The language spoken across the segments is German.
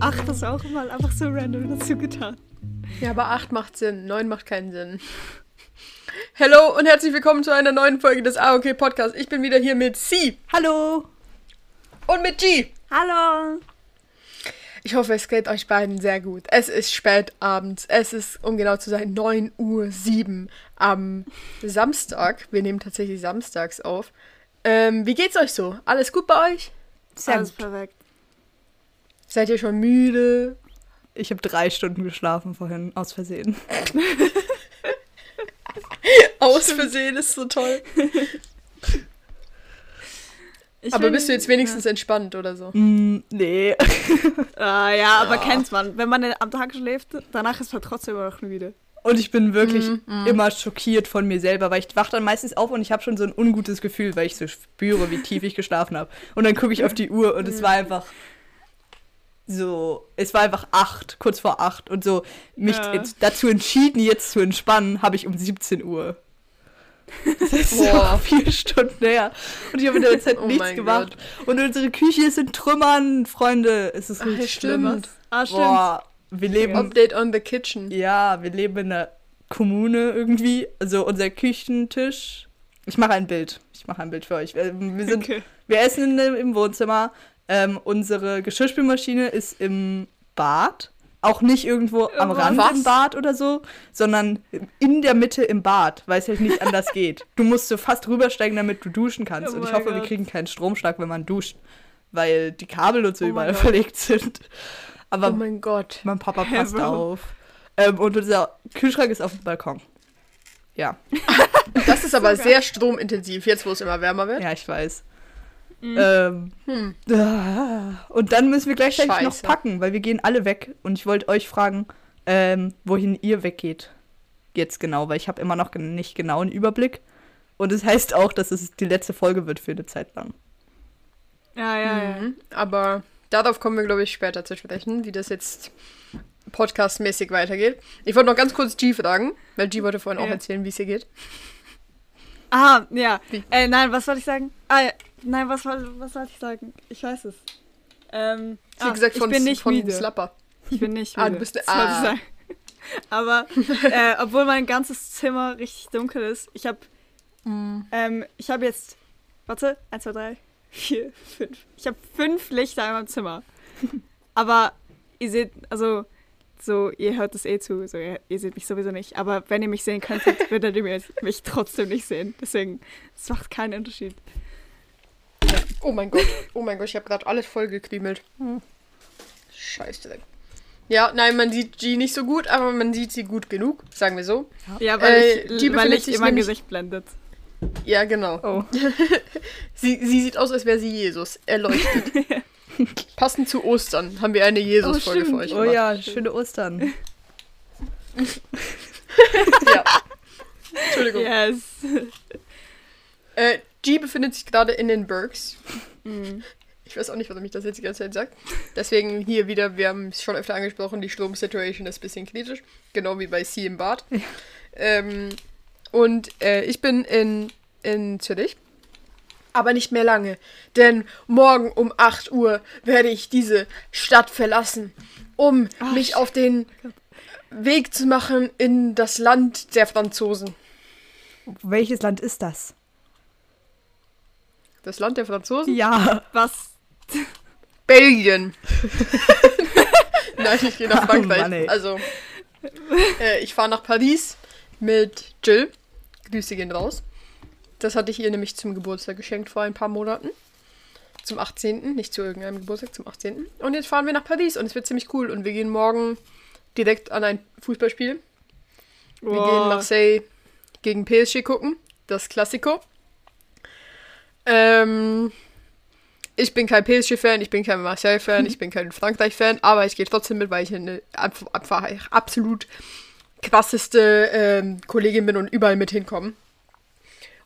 8 ist auch mal einfach so random dazu getan. Ja, aber 8 macht Sinn, 9 macht keinen Sinn. Hallo und herzlich willkommen zu einer neuen Folge des AOK Podcasts. Ich bin wieder hier mit C Hallo! und mit G. Hallo! Ich hoffe, es geht euch beiden sehr gut. Es ist spät abends. Es ist, um genau zu sein, 9 Uhr 7 am Samstag. Wir nehmen tatsächlich samstags auf. Ähm, wie geht's euch so? Alles gut bei euch? Sehr Alles perfekt. Seid ihr schon müde? Ich habe drei Stunden geschlafen vorhin, aus Versehen. aus Versehen ist so toll. Ich aber bist du jetzt wenigstens ja. entspannt oder so? Mm, nee. ah, ja, aber ja. kennt man. Wenn man am Tag schläft, danach ist man trotzdem immer noch müde. Und ich bin wirklich mm, mm. immer schockiert von mir selber, weil ich wache dann meistens auf und ich habe schon so ein ungutes Gefühl, weil ich so spüre, wie tief ich geschlafen habe. Und dann gucke ich auf die Uhr und es war einfach so, es war einfach acht, kurz vor acht und so mich ja. dazu entschieden, jetzt zu entspannen, habe ich um 17 Uhr. Das ist Boah. so vier Stunden her. Und ich habe in der Zeit oh nichts gemacht. Gott. Und unsere Küche ist in Trümmern, Freunde. Es ist richtig Ach, schlimm. Ah, stimmt. Boah, wir leben. Update on the kitchen. Ja, wir leben in einer Kommune irgendwie. Also unser Küchentisch. Ich mache ein Bild. Ich mache ein Bild für euch. Wir, sind, okay. wir essen in, im Wohnzimmer. Ähm, unsere Geschirrspülmaschine ist im Bad. Auch nicht irgendwo am Rand Was? im Bad oder so, sondern in der Mitte im Bad, weil es halt nicht anders geht. Du musst so fast rübersteigen, damit du duschen kannst. Oh und ich hoffe, Gott. wir kriegen keinen Stromschlag, wenn man duscht, weil die Kabel und so oh überall verlegt sind. Aber oh mein Gott. Mein Papa passt ja, auf. Ähm, und unser Kühlschrank ist auf dem Balkon. Ja. Das ist aber sehr stromintensiv, jetzt wo es immer wärmer wird. Ja, ich weiß. Mhm. Ähm, hm. Und dann müssen wir gleichzeitig Scheiße. noch packen, weil wir gehen alle weg. Und ich wollte euch fragen, ähm, wohin ihr weggeht. Jetzt genau, weil ich habe immer noch nicht genau einen Überblick. Und es das heißt auch, dass es die letzte Folge wird für eine Zeit lang. Ja, ja, mhm. ja. Aber darauf kommen wir, glaube ich, später zu sprechen, wie das jetzt podcastmäßig weitergeht. Ich wollte noch ganz kurz G fragen, weil G wollte vorhin ja. auch erzählen, wie es ihr geht. Ah, ja. Äh, nein, was wollte ich sagen? Ah, ja. Nein, was, was wollte ich sagen? Ich weiß es. Ähm, Sie ah, gesagt von, ich bin nicht von müde. Slapper. Ich bin nicht müde. ah, du bist ah. ich sagen. Aber äh, obwohl mein ganzes Zimmer richtig dunkel ist, ich habe mm. ähm, ich habe jetzt, warte, 1, 2, 3, 4, 5. Ich habe fünf Lichter in meinem Zimmer. Aber ihr seht, also so, ihr hört es eh zu, so, ihr, ihr, seht mich sowieso nicht. Aber wenn ihr mich sehen könntet, würdet ihr mich trotzdem nicht sehen. Deswegen, es macht keinen Unterschied. Oh mein Gott. Oh mein Gott, ich habe gerade alles voll gekriemelt. Hm. Scheiße. Ja, nein, man sieht G nicht so gut, aber man sieht sie gut genug, sagen wir so. Ja, weil äh, ich, G weil ich immer Gesicht blendet. Ja, genau. Oh. sie, sie sieht aus, als wäre sie Jesus. Er leuchtet. Passend zu Ostern haben wir eine Jesus-Folge oh, für euch oh gemacht. Oh ja, schöne Ostern. ja. Entschuldigung. Yes. Äh, G befindet sich gerade in den Bergs. Mhm. Ich weiß auch nicht, warum ich das jetzt die ganze Zeit sage. Deswegen hier wieder, wir haben es schon öfter angesprochen, die Stromsituation ist ein bisschen kritisch. Genau wie bei C im Bad. Ja. Ähm, und äh, ich bin in, in Zürich. Aber nicht mehr lange. Denn morgen um 8 Uhr werde ich diese Stadt verlassen, um Ach, mich auf den Weg zu machen in das Land der Franzosen. Welches Land ist das? Das Land der Franzosen? Ja, was? Belgien. Nein, ich gehe nach oh Frankreich. Oh also, äh, ich fahre nach Paris mit Jill. Grüße gehen raus. Das hatte ich ihr nämlich zum Geburtstag geschenkt vor ein paar Monaten. Zum 18. Nicht zu irgendeinem Geburtstag, zum 18. Und jetzt fahren wir nach Paris und es wird ziemlich cool. Und wir gehen morgen direkt an ein Fußballspiel. Wir oh. gehen Marseille gegen PSG gucken. Das Klassiko. Ähm, ich bin kein PSG-Fan, ich bin kein Marseille-Fan, ich bin kein Frankreich-Fan, aber ich gehe trotzdem mit, weil ich eine einfach, absolut krasseste ähm, Kollegin bin und überall mit hinkomme.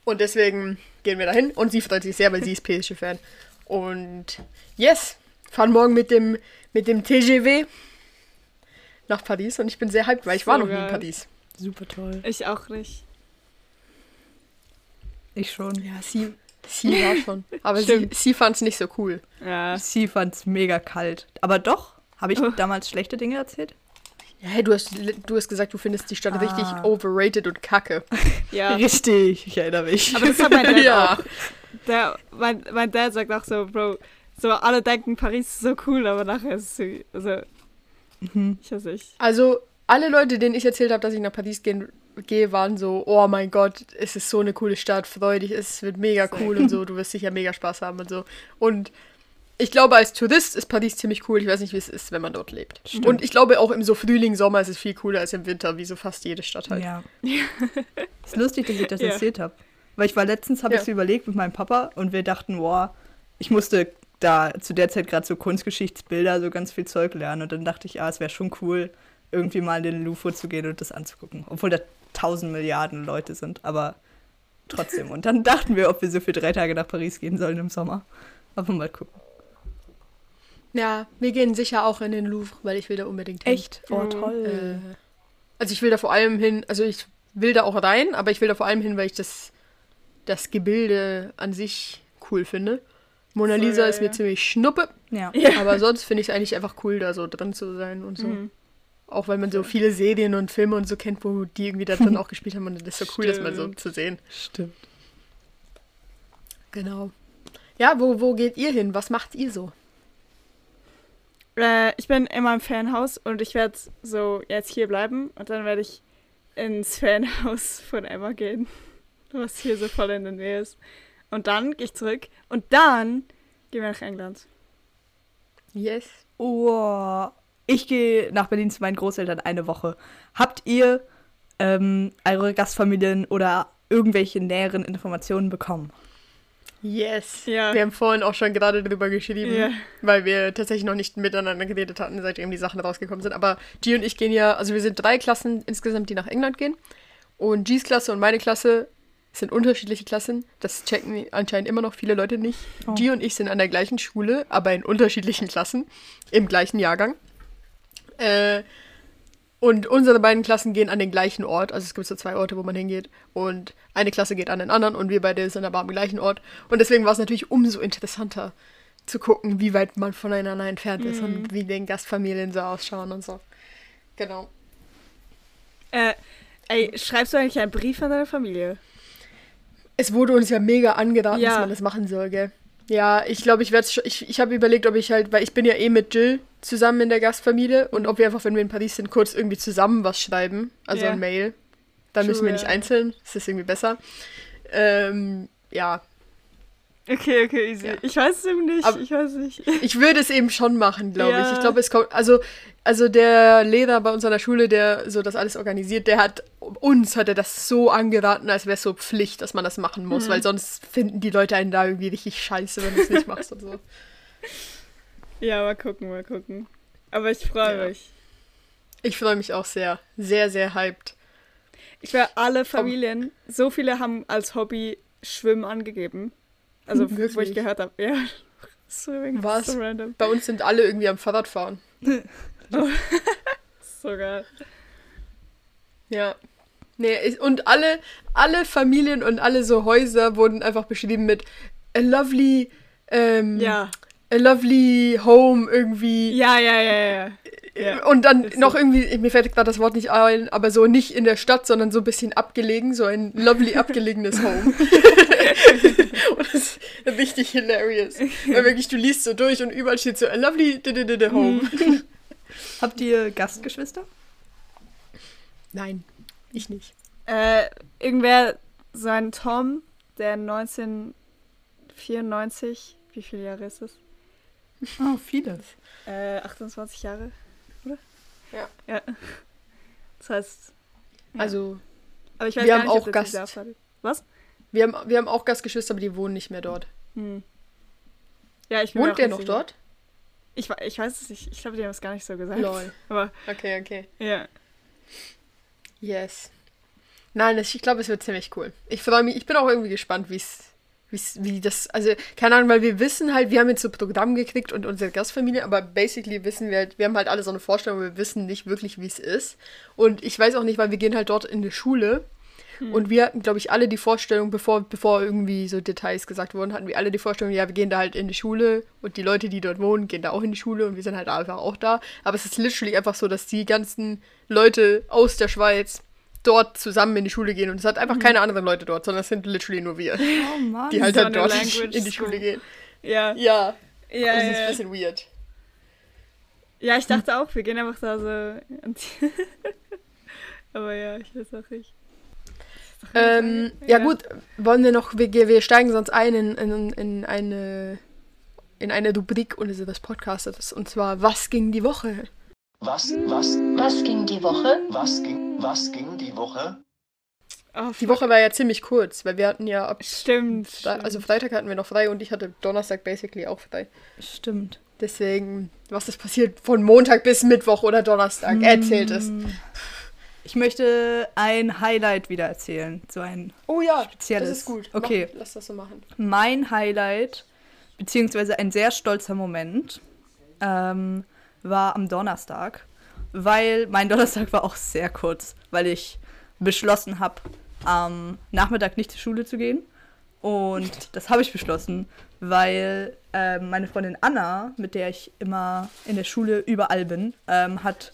Und deswegen gehen wir dahin und sie freut sich sehr, weil sie ist PSG-Fan. Und yes, fahren morgen mit dem, mit dem TGW nach Paris und ich bin sehr hyped, weil ich so war noch geil. nie in Paris. Super toll. Ich auch nicht. Ich schon. Ja, sie, Sie war schon. Aber sie, sie fand es nicht so cool. Ja. Sie fand es mega kalt. Aber doch, Habe ich oh. damals schlechte Dinge erzählt? Ja, hey, du hast, du hast gesagt, du findest die Stadt ah. richtig overrated und kacke. Ja. Richtig, ich erinnere mich. Aber das hat mein Dad ja. auch. Der, mein, mein Dad sagt auch so, Bro, so alle denken, Paris ist so cool, aber nachher ist es so, also, mhm. ich weiß nicht. Also, alle Leute, denen ich erzählt habe, dass ich nach Paris gehen, gehe, waren so, oh mein Gott, es ist so eine coole Stadt, freu dich, es wird mega cool und so, du wirst sicher mega Spaß haben und so. Und ich glaube, als Tourist ist Paris ziemlich cool. Ich weiß nicht, wie es ist, wenn man dort lebt. Stimmt. Und ich glaube, auch im so Frühling, Sommer ist es viel cooler als im Winter, wie so fast jede Stadt halt. Ja. ist lustig, dass ich das ja. erzählt habe. Weil ich war letztens, habe ja. ich so überlegt mit meinem Papa und wir dachten, boah, ich musste da zu der Zeit gerade so Kunstgeschichtsbilder, so ganz viel Zeug lernen. Und dann dachte ich, ah, es wäre schon cool, irgendwie mal in den Louvre zu gehen und das anzugucken. Obwohl da tausend Milliarden Leute sind, aber trotzdem. Und dann dachten wir, ob wir so für drei Tage nach Paris gehen sollen im Sommer. Aber mal gucken. Ja, wir gehen sicher auch in den Louvre, weil ich will da unbedingt hin. Echt? Oh, toll. Äh, also ich will da vor allem hin, also ich will da auch rein, aber ich will da vor allem hin, weil ich das, das Gebilde an sich cool finde. Mona Lisa so, ja, ist mir ja. ziemlich schnuppe. Ja. Aber sonst finde ich es eigentlich einfach cool, da so drin zu sein und so. Mhm. Auch weil man so viele Serien und Filme und so kennt, wo die irgendwie da drin auch gespielt haben und das ist so cool, Stimmt. das mal so zu sehen. Stimmt. Genau. Ja, wo, wo geht ihr hin? Was macht ihr so? Äh, ich bin in meinem Fernhaus und ich werde so jetzt hier bleiben und dann werde ich ins Fernhaus von Emma gehen, was hier so voll in der Nähe ist. Und dann gehe ich zurück und dann gehen wir nach England. Yes. Oh, ich gehe nach Berlin zu meinen Großeltern eine Woche. Habt ihr ähm, eure Gastfamilien oder irgendwelche näheren Informationen bekommen? Yes. Ja. Wir haben vorhin auch schon gerade drüber geschrieben, ja. weil wir tatsächlich noch nicht miteinander geredet hatten, seitdem die Sachen rausgekommen sind. Aber G und ich gehen ja, also wir sind drei Klassen insgesamt, die nach England gehen. Und G's Klasse und meine Klasse sind unterschiedliche Klassen. Das checken anscheinend immer noch viele Leute nicht. Oh. G und ich sind an der gleichen Schule, aber in unterschiedlichen Klassen, im gleichen Jahrgang. Äh, und unsere beiden Klassen gehen an den gleichen Ort. Also es gibt so zwei Orte, wo man hingeht. Und eine Klasse geht an den anderen und wir beide sind aber am gleichen Ort. Und deswegen war es natürlich umso interessanter zu gucken, wie weit man voneinander entfernt ist mhm. und wie den Gastfamilien so ausschauen und so. Genau. Äh, ey, schreibst du eigentlich einen Brief an deine Familie? Es wurde uns ja mega angeraten, ja. dass man das machen soll, gell? Ja, ich glaube, ich werde ich, ich habe überlegt, ob ich halt, weil ich bin ja eh mit Jill zusammen in der Gastfamilie und ob wir einfach, wenn wir in Paris sind, kurz irgendwie zusammen was schreiben, also yeah. ein Mail. Dann True, müssen wir nicht yeah. einzeln, das ist irgendwie besser. Ähm, ja. Okay, okay, easy. Ja. Ich weiß es eben nicht, Aber ich weiß nicht. Ich würde es eben schon machen, glaube ja. ich. Ich glaube, es kommt, also, also der Lehrer bei uns an der Schule, der so das alles organisiert, der hat, uns hat er das so angeraten, als wäre es so Pflicht, dass man das machen muss, mhm. weil sonst finden die Leute einen da irgendwie richtig scheiße, wenn du es nicht machst und so. Ja, mal gucken, mal gucken. Aber ich freue ja. mich. Ich freue mich auch sehr. Sehr, sehr hyped. Ich wäre alle Familien, so viele haben als Hobby Schwimmen angegeben. Also, Wirklich? wo ich gehört habe, ja. Swimming. Was? So random. Bei uns sind alle irgendwie am Fahrradfahren. oh. so geil. Ja. Nee, und alle, alle Familien und alle so Häuser wurden einfach beschrieben mit a lovely ähm, ja a lovely home irgendwie. Ja, ja, ja, ja. ja. Und dann noch so. irgendwie, mir fällt gerade das Wort nicht ein, aber so nicht in der Stadt, sondern so ein bisschen abgelegen, so ein lovely abgelegenes Home. und das ist richtig hilarious. Weil wirklich, du liest so durch und überall steht so a lovely home. Habt ihr Gastgeschwister? Nein, ich nicht. Äh, irgendwer, sein Tom, der 1994, wie viele Jahre ist es? Oh, viele. Äh, 28 Jahre, oder? Ja. Ja. Das heißt. Ja. Also. Aber ich weiß wir haben nicht, auch Gast. Was? Wir haben, wir haben auch Gastgeschwister, aber die wohnen nicht mehr dort. Hm. Ja, ich Wohnt der noch dort? Ich, ich weiß es nicht. Ich glaube, die haben es gar nicht so gesagt. Lol. Aber, okay, okay. Ja. Yes. Nein, ich glaube, es wird ziemlich cool. Ich freue mich. Ich bin auch irgendwie gespannt, wie es wie das, also, keine Ahnung, weil wir wissen halt, wir haben jetzt so Programm gekriegt und unsere Gastfamilie, aber basically wissen wir halt, wir haben halt alle so eine Vorstellung, wir wissen nicht wirklich, wie es ist. Und ich weiß auch nicht, weil wir gehen halt dort in die Schule Mhm. Und wir hatten, glaube ich, alle die Vorstellung, bevor, bevor irgendwie so Details gesagt wurden, hatten wir alle die Vorstellung, ja, wir gehen da halt in die Schule und die Leute, die dort wohnen, gehen da auch in die Schule und wir sind halt einfach auch da. Aber es ist literally einfach so, dass die ganzen Leute aus der Schweiz dort zusammen in die Schule gehen und es hat einfach mhm. keine anderen Leute dort, sondern es sind literally nur wir, oh Mann, die halt dann dort in die Schule gehen. Ja. Ja. Ja, das ist ein bisschen weird. Ja, ich dachte auch, wir gehen einfach da so. Aber ja, ich weiß auch nicht. Ähm, ja. ja. gut, wollen wir noch, wir, wir steigen sonst ein in, in, in eine in eine Rubrik unseres Podcasters und zwar Was ging die Woche? Was, was, was ging die Woche? Was ging, was ging die Woche? Oh, die Woche war ja ziemlich kurz, weil wir hatten ja ab. Stimmt. Fre also Freitag hatten wir noch frei und ich hatte Donnerstag basically auch frei. Stimmt. Deswegen, was ist passiert von Montag bis Mittwoch oder Donnerstag? Hm. Erzählt es. Ich möchte ein Highlight wieder erzählen. So ein oh ja, spezielles. Das ist gut. Okay. Mach, lass das so machen. Mein Highlight, beziehungsweise ein sehr stolzer Moment, ähm, war am Donnerstag. Weil mein Donnerstag war auch sehr kurz, weil ich beschlossen habe, am Nachmittag nicht zur Schule zu gehen. Und das habe ich beschlossen, weil äh, meine Freundin Anna, mit der ich immer in der Schule überall bin, ähm, hat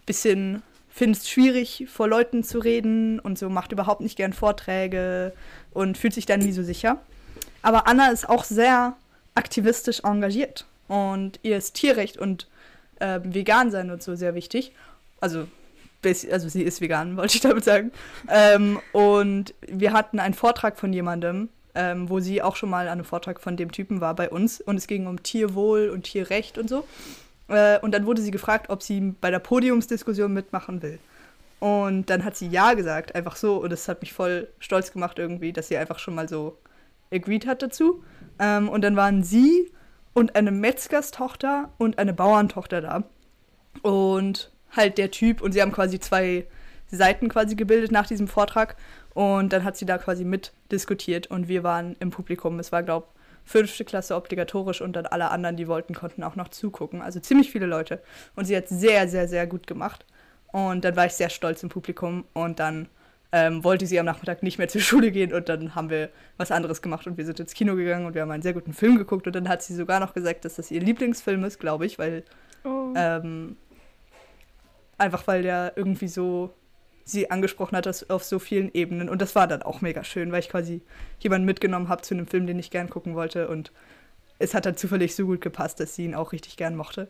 ein bisschen findet es schwierig, vor Leuten zu reden und so macht überhaupt nicht gern Vorträge und fühlt sich dann nie so sicher. Aber Anna ist auch sehr aktivistisch engagiert und ihr ist Tierrecht und äh, vegan sein und so sehr wichtig. Also, also sie ist vegan, wollte ich damit sagen. Ähm, und wir hatten einen Vortrag von jemandem, ähm, wo sie auch schon mal an einem Vortrag von dem Typen war bei uns und es ging um Tierwohl und Tierrecht und so. Äh, und dann wurde sie gefragt, ob sie bei der Podiumsdiskussion mitmachen will. Und dann hat sie ja gesagt, einfach so. Und das hat mich voll stolz gemacht irgendwie, dass sie einfach schon mal so agreed hat dazu. Ähm, und dann waren sie und eine Metzgerstochter und eine Bauerntochter da. Und halt der Typ. Und sie haben quasi zwei Seiten quasi gebildet nach diesem Vortrag. Und dann hat sie da quasi mitdiskutiert und wir waren im Publikum. Es war, glaube ich, fünfte Klasse obligatorisch und dann alle anderen, die wollten, konnten auch noch zugucken. Also ziemlich viele Leute. Und sie hat sehr, sehr, sehr gut gemacht. Und dann war ich sehr stolz im Publikum und dann ähm, wollte sie am Nachmittag nicht mehr zur Schule gehen und dann haben wir was anderes gemacht und wir sind ins Kino gegangen und wir haben einen sehr guten Film geguckt und dann hat sie sogar noch gesagt, dass das ihr Lieblingsfilm ist, glaube ich, weil oh. ähm, einfach weil der irgendwie so sie angesprochen hat, das auf so vielen Ebenen. Und das war dann auch mega schön, weil ich quasi jemanden mitgenommen habe zu einem Film, den ich gern gucken wollte. Und es hat dann zufällig so gut gepasst, dass sie ihn auch richtig gern mochte.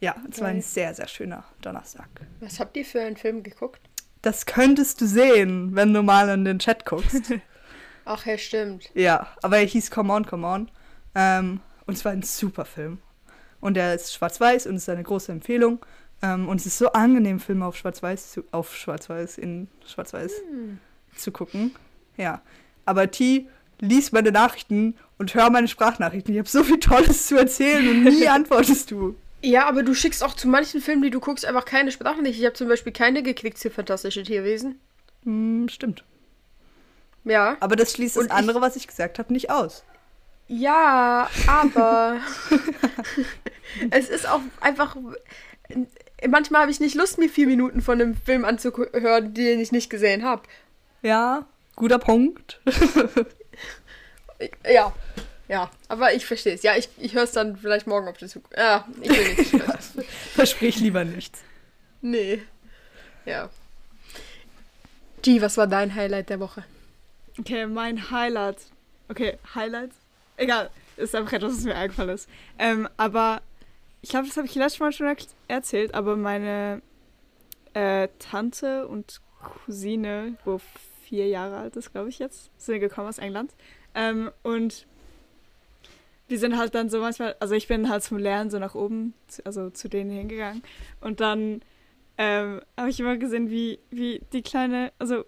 Ja, es okay. war ein sehr, sehr schöner Donnerstag. Was habt ihr für einen Film geguckt? Das könntest du sehen, wenn du mal in den Chat guckst. Ach ja, stimmt. Ja, aber er hieß Come On, Come On. Ähm, und es war ein super Film. Und er ist schwarz-weiß und ist eine große Empfehlung. Ähm, und es ist so angenehm, Filme auf Schwarz-Weiß auf Schwarz-Weiß in Schwarz-Weiß hm. zu gucken. Ja. Aber T lies meine Nachrichten und hör meine Sprachnachrichten. Ich habe so viel Tolles zu erzählen und nie antwortest du. Ja, aber du schickst auch zu manchen Filmen, die du guckst, einfach keine Sprachnachrichten. Ich habe zum Beispiel keine geklickt zu Fantastische Tierwesen. Hm, stimmt. Ja. Aber das schließt das andere, was ich gesagt habe, nicht aus. Ja, aber es ist auch einfach manchmal habe ich nicht Lust, mir vier Minuten von einem Film anzuhören, den ich nicht gesehen habe. Ja, guter Punkt. ja, ja, aber ich verstehe es. Ja, ich, ich höre es dann vielleicht morgen auf der Zukunft. Ja, ich will nicht. Versprich lieber nichts. Nee. Ja. G, was war dein Highlight der Woche? Okay, mein Highlight. Okay, Highlight? Egal, ist einfach etwas, was mir eingefallen ist. Ähm, aber ich glaube, das habe ich letztes Mal schon erzählt, aber meine äh, Tante und Cousine, wo vier Jahre alt ist, glaube ich jetzt, sind gekommen aus England. Ähm, und wir sind halt dann so manchmal, also ich bin halt zum Lernen so nach oben, also zu denen hingegangen. Und dann ähm, habe ich immer gesehen, wie, wie die kleine, also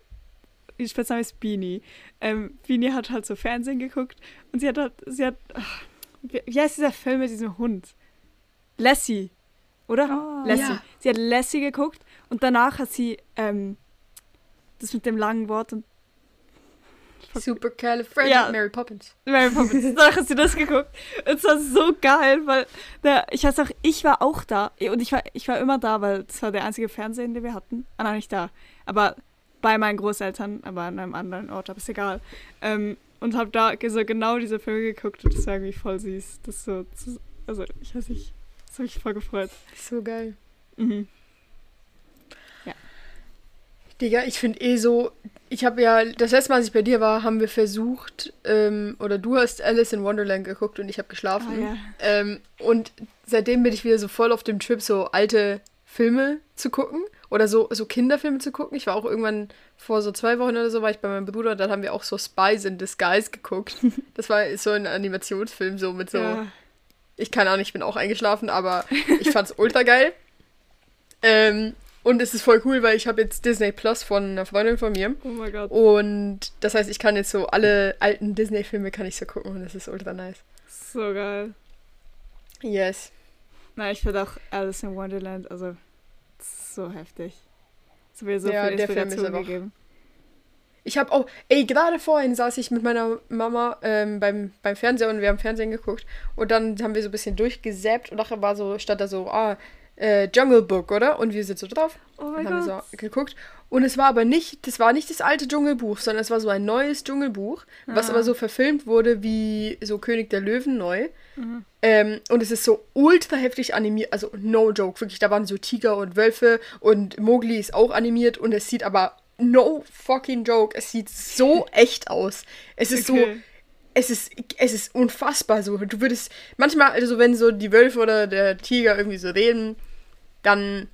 die Spitzname ist Beanie. Ähm, Beanie hat halt so Fernsehen geguckt und sie hat halt, sie hat, ach, wie, wie heißt dieser Film mit diesem Hund? Lassie, oder? Oh, Lassie. Ja. Sie hat Lassie geguckt und danach hat sie ähm, das mit dem langen Wort und Super Califragilistic ja. Mary Poppins. Mary Poppins. Danach hat sie das geguckt. Und es war so geil, weil der, ich weiß auch, ich war auch da. Und ich war, ich war immer da, weil das war der einzige Fernsehen, den wir hatten. Ah, nein, nicht da. Aber bei meinen Großeltern, aber an einem anderen Ort, aber ist egal. Ähm, und habe da so genau diese Filme geguckt und das war irgendwie voll süß. Das so, also ich weiß nicht, das habe ich voll gefreut. So geil. Mhm. Digga, ich finde eh so, ich habe ja, das letzte Mal, als ich bei dir war, haben wir versucht, ähm, oder du hast Alice in Wonderland geguckt und ich habe geschlafen. Oh, ja. ähm, und seitdem bin ich wieder so voll auf dem Trip, so alte Filme zu gucken oder so, so Kinderfilme zu gucken. Ich war auch irgendwann vor so zwei Wochen oder so, war ich bei meinem Bruder, dann haben wir auch so Spies in Disguise geguckt. Das war so ein Animationsfilm, so mit so. Ja. Ich kann auch nicht, ich bin auch eingeschlafen, aber ich fand's ultra geil. Ähm, und es ist voll cool, weil ich habe jetzt Disney Plus von einer Freundin von mir. Oh mein Gott. Und das heißt, ich kann jetzt so alle alten Disney-Filme kann ich so gucken und das ist ultra nice. So geil. Yes. Na, ich finde auch Alice in Wonderland, also so heftig. Es wird so ja, viel Inspiration gegeben. Ich habe auch, ey, gerade vorhin saß ich mit meiner Mama ähm, beim, beim Fernseher und wir haben Fernsehen geguckt und dann haben wir so ein bisschen durchgesäppt und nachher war so, stand da so, ah, äh, Jungle Book, oder? Und wir sind so drauf oh und haben Gott. so geguckt. Und es war aber nicht, das war nicht das alte Dschungelbuch, sondern es war so ein neues Dschungelbuch, ah. was aber so verfilmt wurde wie so König der Löwen neu. Mhm. Ähm, und es ist so ultra heftig animiert, also no joke, wirklich, da waren so Tiger und Wölfe und Mowgli ist auch animiert und es sieht aber no fucking joke, es sieht so echt aus. Es ist okay. so es ist, es ist unfassbar so. Du würdest manchmal, also wenn so die Wölfe oder der Tiger irgendwie so reden, dann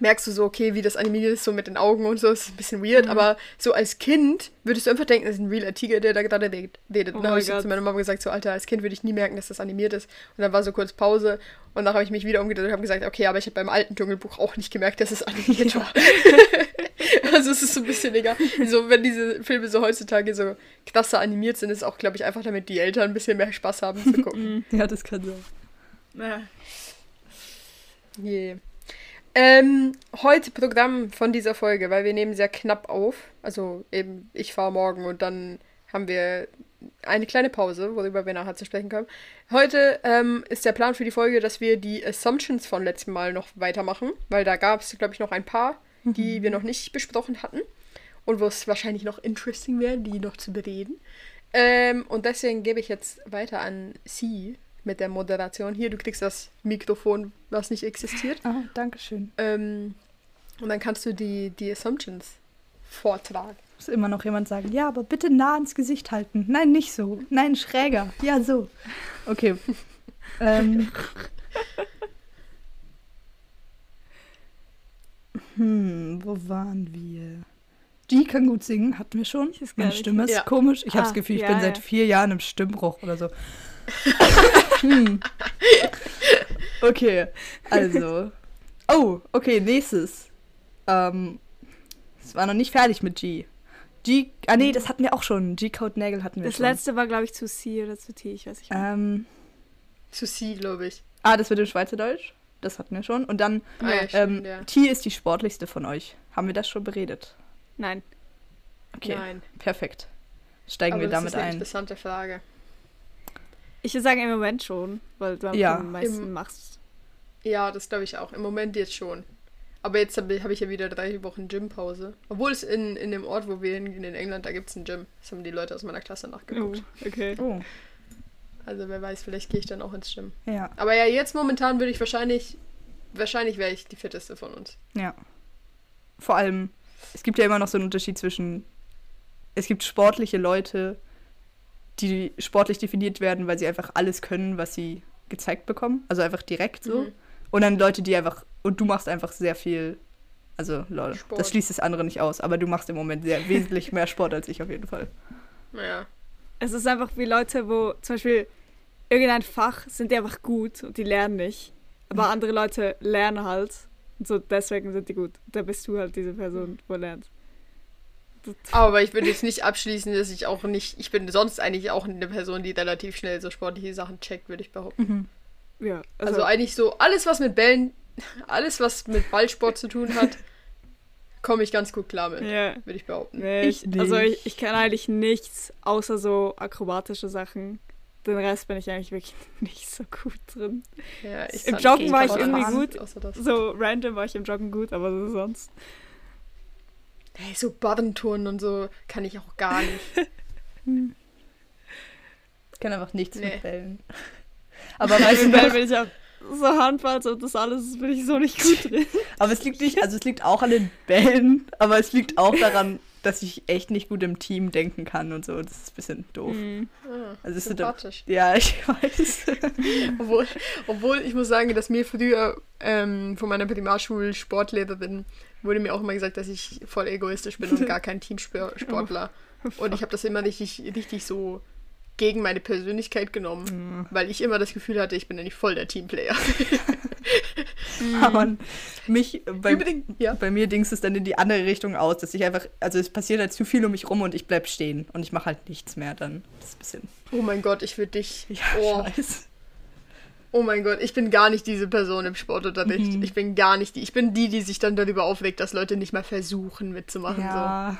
merkst du so, okay, wie das animiert ist, so mit den Augen und so, ist ein bisschen weird, mhm. aber so als Kind würdest du einfach denken, das ist ein realer Tiger, der da gerade redet. Oh und dann habe ich so zu meiner Mama gesagt, so, Alter, als Kind würde ich nie merken, dass das animiert ist. Und dann war so kurz Pause und dann habe ich mich wieder umgedreht und habe gesagt, okay, aber ich habe beim alten Dschungelbuch auch nicht gemerkt, dass es animiert war. also es ist so ein bisschen egal. So, wenn diese Filme so heutzutage so klasse animiert sind, ist auch, glaube ich, einfach damit die Eltern ein bisschen mehr Spaß haben zu gucken. ja, das kann sein. Ja. Yeah. Ähm, heute Programm von dieser Folge, weil wir nehmen sehr knapp auf. Also eben, ich fahre morgen und dann haben wir eine kleine Pause, worüber wir nachher zu sprechen kommen. Heute ähm, ist der Plan für die Folge, dass wir die Assumptions von letztem Mal noch weitermachen, weil da gab es, glaube ich, noch ein paar, die mhm. wir noch nicht besprochen hatten und wo es wahrscheinlich noch interesting wäre, die noch zu bereden. Ähm, und deswegen gebe ich jetzt weiter an Sie, mit der Moderation. Hier, du kriegst das Mikrofon, was nicht existiert. Ah, danke schön. Ähm, und dann kannst du die, die Assumptions vortragen. Muss immer noch jemand sagen, ja, aber bitte nah ans Gesicht halten. Nein, nicht so. Nein, schräger. Ja, so. Okay. ähm. Hm, wo waren wir? Die kann gut singen, hatten wir schon. Meine Stimme ist ja. komisch. Ich ah, habe das Gefühl, ich ja, bin seit vier Jahren im Stimmbruch oder so hm. Okay, also. Oh, okay, nächstes. Ähm, es war noch nicht fertig mit G. G. Ah, nee, das hatten wir auch schon. G-Code Nägel hatten wir das schon. Das letzte war, glaube ich, zu C oder zu T, ich weiß nicht mehr. Ähm, zu C, glaube ich. Ah, das wird im Schweizerdeutsch. Das hatten wir schon. Und dann, ah, ja, ähm, stimmt, ja. T ist die sportlichste von euch. Haben wir das schon beredet? Nein. Okay, Nein. perfekt. Steigen Aber wir damit ein. Das ist eine interessante Frage. Ich würde sagen, im Moment schon, weil du ja. am meisten Im, machst. Ja, das glaube ich auch. Im Moment jetzt schon. Aber jetzt habe hab ich ja wieder drei Wochen Gympause. Obwohl es in, in dem Ort, wo wir hingehen, in England, da gibt es ein Gym. Das haben die Leute aus meiner Klasse nachgeguckt. Oh, okay. Oh. Also wer weiß, vielleicht gehe ich dann auch ins Gym. Ja. Aber ja, jetzt momentan würde ich wahrscheinlich, wahrscheinlich wäre ich die fitteste von uns. Ja. Vor allem, es gibt ja immer noch so einen Unterschied zwischen, es gibt sportliche Leute, die sportlich definiert werden, weil sie einfach alles können, was sie gezeigt bekommen. Also einfach direkt so. Mhm. Und dann Leute, die einfach, und du machst einfach sehr viel, also lol, Sport. das schließt das andere nicht aus, aber du machst im Moment sehr wesentlich mehr Sport als ich auf jeden Fall. Naja. Es ist einfach wie Leute, wo zum Beispiel irgendein Fach sind die einfach gut und die lernen nicht. Aber mhm. andere Leute lernen halt. Und so deswegen sind die gut. Da bist du halt diese Person, wo lernt. Aber ich würde jetzt nicht abschließen, dass ich auch nicht. Ich bin sonst eigentlich auch eine Person, die relativ schnell so sportliche Sachen checkt, würde ich behaupten. Mhm. Ja. Also, also, eigentlich so, alles, was mit Bällen, alles, was mit Ballsport zu tun hat, komme ich ganz gut klar mit, ja. würde ich behaupten. Nee, ich, also ich, ich kann eigentlich nichts außer so akrobatische Sachen. Den Rest bin ich eigentlich wirklich nicht so gut drin. Ja, Im Joggen war ich irgendwie gut. So random war ich im Joggen gut, aber so sonst. Hey, so Badentouren und so kann ich auch gar nicht. ich kann einfach nichts nee. mit Bällen. Aber weißt du, Bällen bin ich auch so Handball und das alles bin ich so nicht gut drin. aber es liegt nicht, also es liegt auch an den Bällen, aber es liegt auch daran, dass ich echt nicht gut im Team denken kann und so. Das ist ein bisschen doof. Mm. Ah, also sympathisch. So, ja, ich weiß. obwohl, obwohl ich muss sagen, dass mir früher ähm, von meiner Primarschul-Sportlehrerin wurde mir auch immer gesagt, dass ich voll egoistisch bin und gar kein Teamsportler. und ich habe das immer richtig, richtig so gegen meine Persönlichkeit genommen, mhm. weil ich immer das Gefühl hatte, ich bin ja nicht voll der Teamplayer. Aber mich, bei, ja. bei mir dings es dann in die andere Richtung aus, dass ich einfach, also es passiert halt zu viel um mich rum und ich bleib stehen und ich mache halt nichts mehr dann. Das ist ein bisschen. Oh mein Gott, ich würde dich. Ja, oh. Scheiß. Oh mein Gott, ich bin gar nicht diese Person im Sportunterricht. Mhm. Ich bin gar nicht die. Ich bin die, die sich dann darüber aufregt, dass Leute nicht mal versuchen mitzumachen. Ja.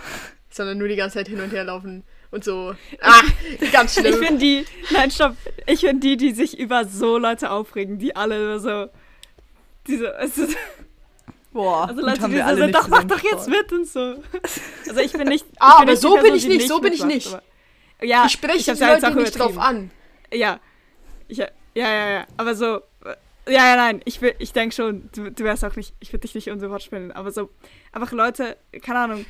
So. Sondern nur die ganze Zeit hin und her laufen und so. Ah, ganz schlimm. Ich bin die, nein, stopp. Ich bin die, die sich über so Leute aufregen, die alle so, diese, es ist, Boah, also Leute, die so sind, doch, mach doch jetzt mit und so. Also ich bin nicht. Ich ah, bin aber nicht so Person, bin ich nicht, so bin ich nicht. Ja, ich spreche die Leute nicht drauf an. Ja. Ich, ja, ja, ja. Aber so, ja, ja, nein, ich, ich denke schon, du, du wärst auch nicht, ich würde dich nicht unsympathisch spielen, aber so, einfach Leute, keine Ahnung,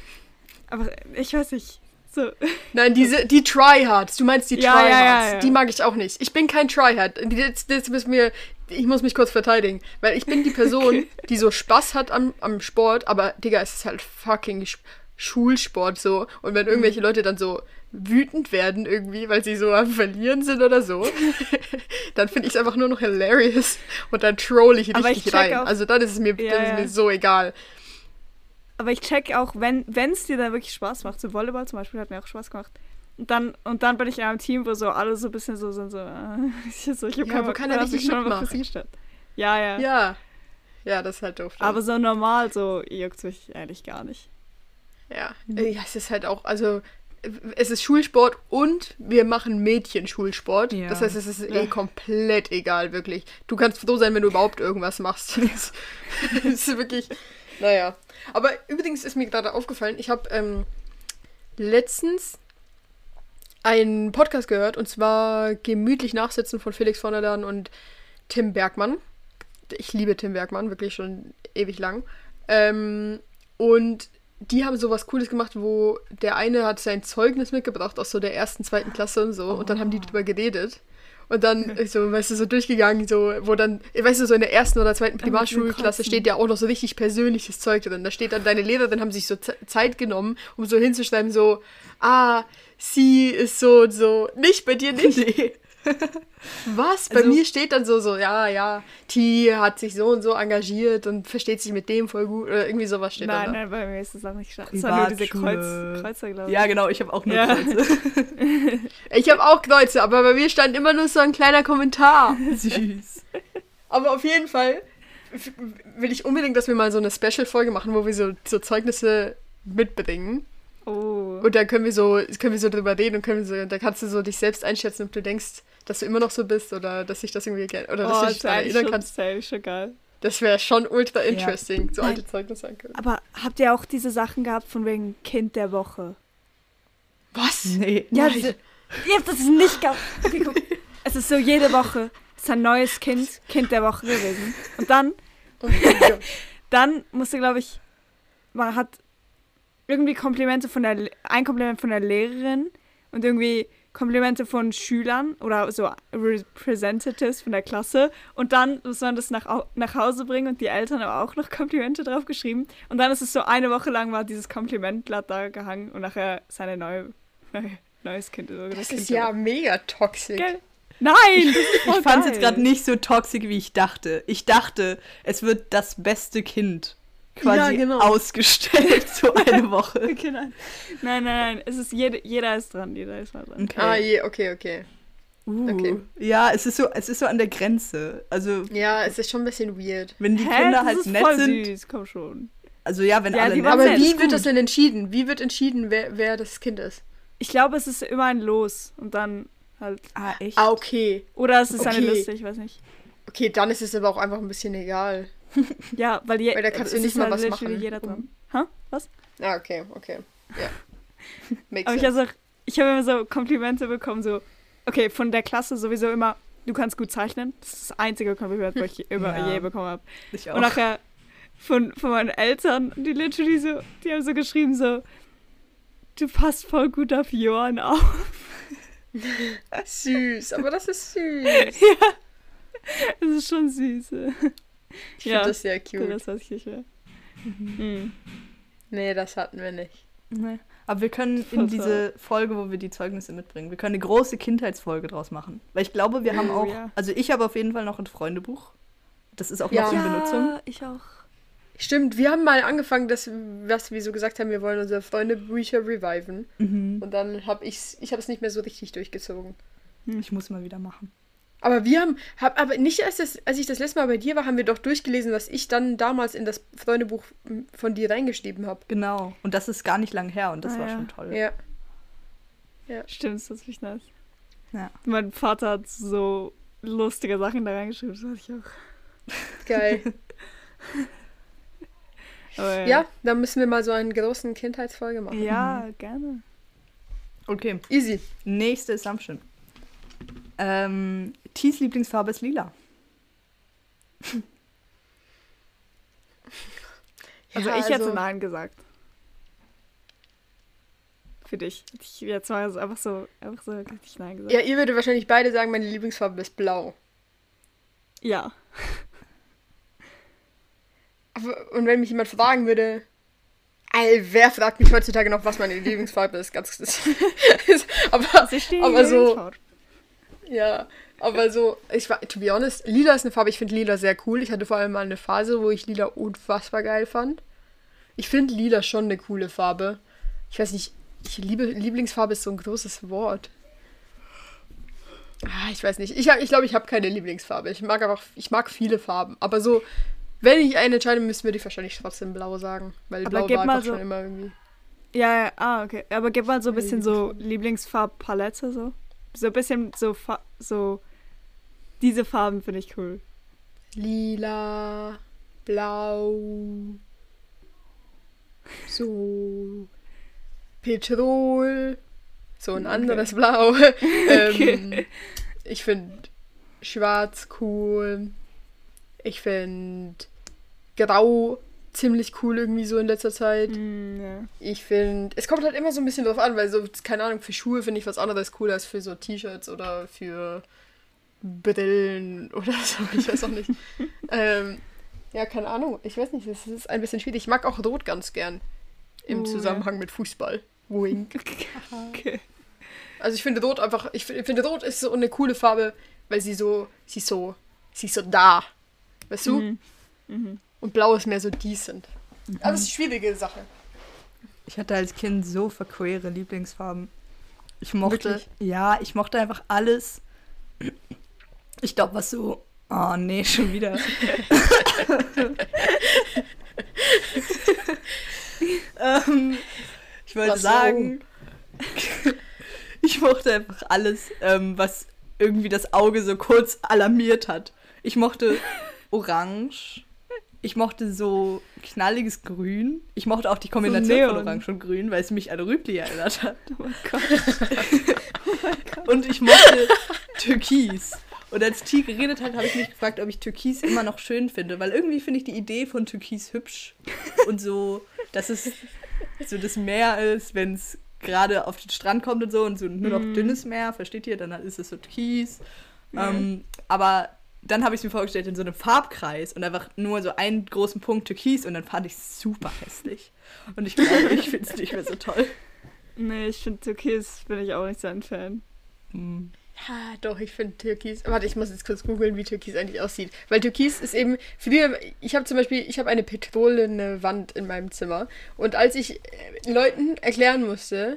aber ich weiß nicht, so. Nein, diese, die Tryhards. Du meinst die ja, Tryhards. Ja, ja, die mag ich auch nicht. Ich bin kein Tryhard. Jetzt, jetzt müssen wir, ich muss mich kurz verteidigen. Weil ich bin die Person, okay. die so Spaß hat am, am Sport, aber, Digga, es ist halt fucking Schulsport so. Und wenn irgendwelche mhm. Leute dann so wütend werden irgendwie, weil sie so am Verlieren sind oder so, dann finde ich es einfach nur noch hilarious. Und dann troll ich richtig ich rein. Auch, also dann ist es mir, ja, ist mir so egal. Aber ich check auch, wenn es dir dann wirklich Spaß macht, so Volleyball zum Beispiel hat mir auch Spaß gemacht. Und dann, und dann bin ich in einem Team, wo so alle so ein bisschen so sind, so, äh, so ich ja, kein, wo keiner richtig schon mitmacht. Ja, ja. Ja. Ja, das ist halt doof. Dann. Aber so normal, so juckt mich eigentlich gar nicht. Ja. Mhm. ja, es ist halt auch, also es ist Schulsport und wir machen Mädchenschulsport. Ja. Das heißt, es ist eh komplett egal, wirklich. Du kannst froh sein, wenn du überhaupt irgendwas machst. Es ist wirklich, naja. Aber übrigens ist mir gerade aufgefallen, ich habe ähm, letztens einen Podcast gehört und zwar Gemütlich Nachsitzen von Felix von der Lahn und Tim Bergmann. Ich liebe Tim Bergmann, wirklich schon ewig lang. Ähm, und die haben sowas Cooles gemacht, wo der eine hat sein Zeugnis mitgebracht aus so der ersten, zweiten Klasse und so. Oh. Und dann haben die darüber geredet. Und dann so, weißt du, so durchgegangen, so, wo dann, weißt du, so in der ersten oder zweiten Primarschulklasse steht ja auch noch so richtig persönliches Zeug drin. Da steht dann, deine Lehrerin haben sich so Zeit genommen, um so hinzuschreiben, so, ah, sie ist so und so. Nicht bei dir nicht? Nee. Was? Bei also, mir steht dann so, so, ja, ja, T hat sich so und so engagiert und versteht sich mit dem voll gut. Oder irgendwie sowas steht nein, da. Nein, nein, bei mir ist das auch nicht stark. Es waren nur diese Kreuz, Kreuzer, glaube ich. Ja, genau, ich habe auch nur ja. Kreuze. ich habe auch Kreuze, aber bei mir stand immer nur so ein kleiner Kommentar. Süß. Aber auf jeden Fall will ich unbedingt, dass wir mal so eine Special-Folge machen, wo wir so, so Zeugnisse mitbringen. Oh. Und dann können wir so, können wir so drüber reden und können wir so, da kannst du so dich selbst einschätzen, ob du denkst, dass du immer noch so bist oder dass ich das irgendwie oder dass oh, ich dich daran erinnern kann. Das wäre schon geil. Das wäre schon ultra interesting, ja. so alte Zeugnisse angucken. Aber habt ihr auch diese Sachen gehabt von wegen Kind der Woche? Was? Nee. Ja, Nein. Diese, ihr habt das nicht gehabt. Okay, guck. es ist so jede Woche ist ein neues Kind, Kind der Woche gewesen. Und dann, oh dann musste, glaube ich, man hat irgendwie Komplimente von der, ein Kompliment von der Lehrerin und irgendwie Komplimente von Schülern oder so Representatives von der Klasse und dann muss man das nach, nach Hause bringen und die Eltern haben auch noch Komplimente drauf geschrieben und dann ist es so eine Woche lang war dieses Komplimentblatt da gehangen und nachher seine neue, neue neues Kind. das, das ist ja mega toxisch. Nein, ich fand es jetzt gerade nicht so toxisch, wie ich dachte. Ich dachte, es wird das beste Kind quasi ja, genau. ausgestellt, so eine Woche. okay, nein. nein, nein, nein. Es ist jede, jeder ist dran, jeder ist mal dran. Okay. Ah, je, okay, okay. Uh, okay. Ja, es ist so, es ist so an der Grenze. Also ja, es ist schon ein bisschen weird. Wenn die Hä? Kinder das halt nett sind. Süß. Komm schon. Also ja, wenn ja, alle nett Aber wie wird das denn entschieden? Wie wird entschieden, wer, wer das Kind ist? Ich glaube, es ist immer ein Los und dann halt. Ah, echt? Ah, okay. Oder es ist okay. eine Liste, ich weiß nicht. Okay, dann ist es aber auch einfach ein bisschen egal. Ja, weil, je, weil da kannst du nicht mal was machen. Jeder dran. Hm? Ha? Was? Ah, okay, okay. Ja. Makes Aber sense. ich, also, ich habe immer so Komplimente bekommen, so, okay, von der Klasse sowieso immer, du kannst gut zeichnen. Das ist das einzige Kompliment, was ich immer ja. je bekommen habe. Ich auch. Und nachher von, von meinen Eltern, die literally so, die haben so geschrieben, so, du passt voll gut auf Johann auf. süß, aber das ist süß. ja. Das ist schon süß. Ich ja, finde das sehr cute. Das weiß ich nicht mehr. Mhm. Nee, das hatten wir nicht. Nee. Aber wir können in diese Folge, wo wir die Zeugnisse mitbringen, wir können eine große Kindheitsfolge draus machen. Weil ich glaube, wir haben oh, auch, ja. also ich habe auf jeden Fall noch ein Freundebuch. Das ist auch ja. noch in Benutzung. Ja, ich auch. Stimmt, wir haben mal angefangen, dass, was wir so gesagt haben, wir wollen unsere Freundebücher reviven. Mhm. Und dann habe ich ich habe es nicht mehr so richtig durchgezogen. Hm, ich muss mal wieder machen. Aber wir haben, hab, aber nicht als, das, als ich das letzte Mal bei dir war, haben wir doch durchgelesen, was ich dann damals in das Freundebuch von dir reingeschrieben habe. Genau. Und das ist gar nicht lang her und das ah, war ja. schon toll. Ja. Ja. Stimmt, das ist wirklich nice. Ja. Mein Vater hat so lustige Sachen da reingeschrieben, das hatte ich auch. Geil. ja. ja, dann müssen wir mal so einen großen Kindheitsfolge machen. Ja, gerne. Okay. Easy. Nächste Assumption. Ähm, Tis Lieblingsfarbe ist lila. Also ja, ich also hätte Nein gesagt. Für dich. Ich jetzt mal einfach so, einfach so richtig Nein gesagt. Ja, ihr würdet wahrscheinlich beide sagen, meine Lieblingsfarbe ist blau. Ja. Aber, und wenn mich jemand fragen würde, Ey, wer fragt mich heutzutage noch, was meine Lieblingsfarbe ist? Ganz, ist, aber, aber so. Ja, aber so, ich war, to be honest, lila ist eine Farbe, ich finde lila sehr cool. Ich hatte vor allem mal eine Phase, wo ich lila unfassbar geil fand. Ich finde lila schon eine coole Farbe. Ich weiß nicht, ich liebe, Lieblingsfarbe ist so ein großes Wort. Ah, ich weiß nicht. Ich, ich glaube, ich habe keine Lieblingsfarbe. Ich mag einfach, ich mag viele Farben. Aber so, wenn ich eine entscheide, müssen wir die wahrscheinlich trotzdem blau sagen. Weil aber blau war einfach so, schon immer irgendwie. Ja, ja, ah, okay. Aber gib mal so ein bisschen so Lieblingsfarbpalette so. So ein bisschen so, so diese Farben finde ich cool. Lila, blau, so Petrol, so ein okay. anderes Blau. ähm, ich finde schwarz cool. Ich finde grau ziemlich cool irgendwie so in letzter Zeit. Mm, ja. Ich finde, es kommt halt immer so ein bisschen drauf an, weil so, keine Ahnung, für Schuhe finde ich was anderes cool als für so T-Shirts oder für Brillen oder so. Ich weiß auch nicht. ähm, ja, keine Ahnung. Ich weiß nicht, es ist ein bisschen schwierig. Ich mag auch Rot ganz gern im oh, Zusammenhang ja. mit Fußball. Wink. okay. Also ich finde Rot einfach, ich finde Rot ist so eine coole Farbe, weil sie so, sie ist so, sie ist so da. Weißt du? Mhm. Mhm. Und Blau ist mehr so decent. Mhm. Aber es ist eine schwierige Sache. Ich hatte als Kind so verquere Lieblingsfarben. Ich mochte, Wirklich? ja, ich mochte einfach alles. Ich glaube, was so. Oh nee, schon wieder. ähm, ich wollte was sagen, so? ich mochte einfach alles, ähm, was irgendwie das Auge so kurz alarmiert hat. Ich mochte Orange, ich mochte so knalliges Grün. Ich mochte auch die Kombination so von Orange und Grün, weil es mich an Rübli erinnert hat. Oh mein Gott. oh mein Gott. Und ich mochte Türkis. Und als T geredet hat, habe ich mich gefragt, ob ich Türkis immer noch schön finde. Weil irgendwie finde ich die Idee von Türkis hübsch. Und so, dass es so das Meer ist, wenn es gerade auf den Strand kommt und so und so nur noch mm. dünnes Meer, versteht ihr? Dann ist es so Türkis. Mm. Ähm, aber dann habe ich es mir vorgestellt in so einem Farbkreis und einfach nur so einen großen Punkt Türkis und dann fand ich es super hässlich. Und ich glaube, ich finde es nicht mehr so toll. Nee, ich finde Türkis bin ich auch nicht so ein Fan. Hm. Ja, doch, ich finde Türkis. Warte, ich muss jetzt kurz googeln, wie Türkis eigentlich aussieht. Weil Türkis ist eben. Früher, ich habe zum Beispiel, ich habe eine petrolene Wand in meinem Zimmer. Und als ich äh, Leuten erklären musste,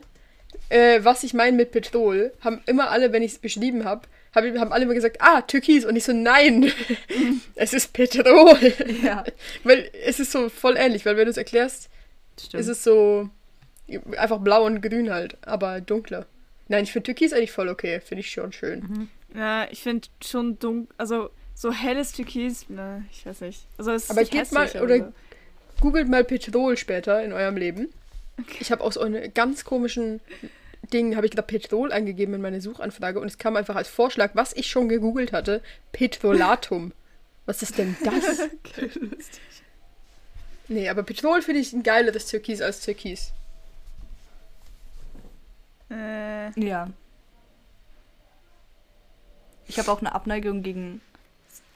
äh, was ich meine mit Petrol, haben immer alle, wenn ich es beschrieben habe, hab, haben alle immer gesagt, ah, Türkis. Und ich so, nein, es ist Petrol. Ja. weil es ist so voll ähnlich, weil wenn du es erklärst, Stimmt. ist es so einfach blau und grün halt, aber dunkler. Nein, ich finde Türkis eigentlich voll okay, finde ich schon schön. Mhm. Ja, ich finde schon dunkel, also so helles Türkis, ne, ich weiß nicht. Also es aber geht mal, oder so. googelt mal Petrol später in eurem Leben. Okay. Ich habe auch so einen ganz komischen Ding, habe ich gedacht, Petrol eingegeben in meine Suchanfrage und es kam einfach als Vorschlag, was ich schon gegoogelt hatte, Petrolatum. was ist denn das? okay, lustig. Nee, aber Petrol finde ich ein geileres Türkis als Türkis. Äh. Ja. Ich habe auch eine Abneigung gegen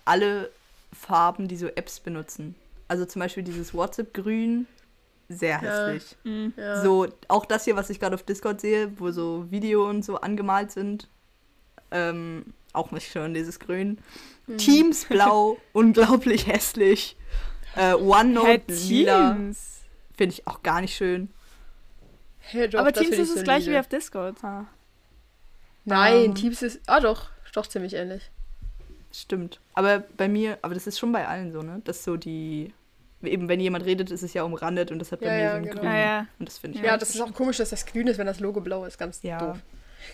alle Farben, die so Apps benutzen. Also zum Beispiel dieses WhatsApp-Grün, sehr hässlich. Mhm. Ja. So, auch das hier, was ich gerade auf Discord sehe, wo so Video und so angemalt sind. Ähm, auch nicht schön, dieses Grün. Mhm. Teams blau, unglaublich hässlich. Äh, OneNote hey, lila. Finde ich auch gar nicht schön. Hey, doch, Aber Teams ist das gleiche wie auf Discord. Ah. Nein, um. Teams ist. Ah doch, doch ziemlich ähnlich. Stimmt. Aber bei mir, aber das ist schon bei allen so, ne? Dass so die. Eben, wenn jemand redet, ist es ja umrandet und das hat bei ja, mir ja, so ein genau. Grün. Ja, ja. Und das finde ich Ja, das ist auch komisch, dass das grün ist, wenn das Logo blau ist. Ganz ja. doof.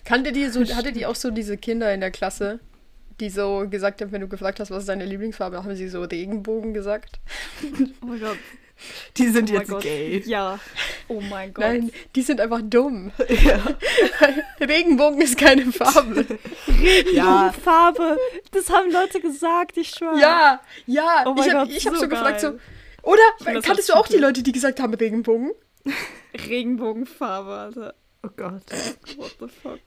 Kannte die so, hatte die auch so diese Kinder in der Klasse, die so gesagt haben, wenn du gefragt hast, was ist deine Lieblingsfarbe, haben sie so Regenbogen gesagt. Oh mein Gott. Die sind oh jetzt gay. Ja. Oh mein Gott. Nein, die sind einfach dumm. Ja. Regenbogen ist keine Farbe. Regenbogenfarbe. Ja. Das haben Leute gesagt, ich schwöre. Ja, ja. Oh ich habe hab so, so gefragt, so. Oder kanntest du auch die Leute, die gesagt haben Regenbogen? Regenbogenfarbe, Alter. Oh Gott. What the fuck?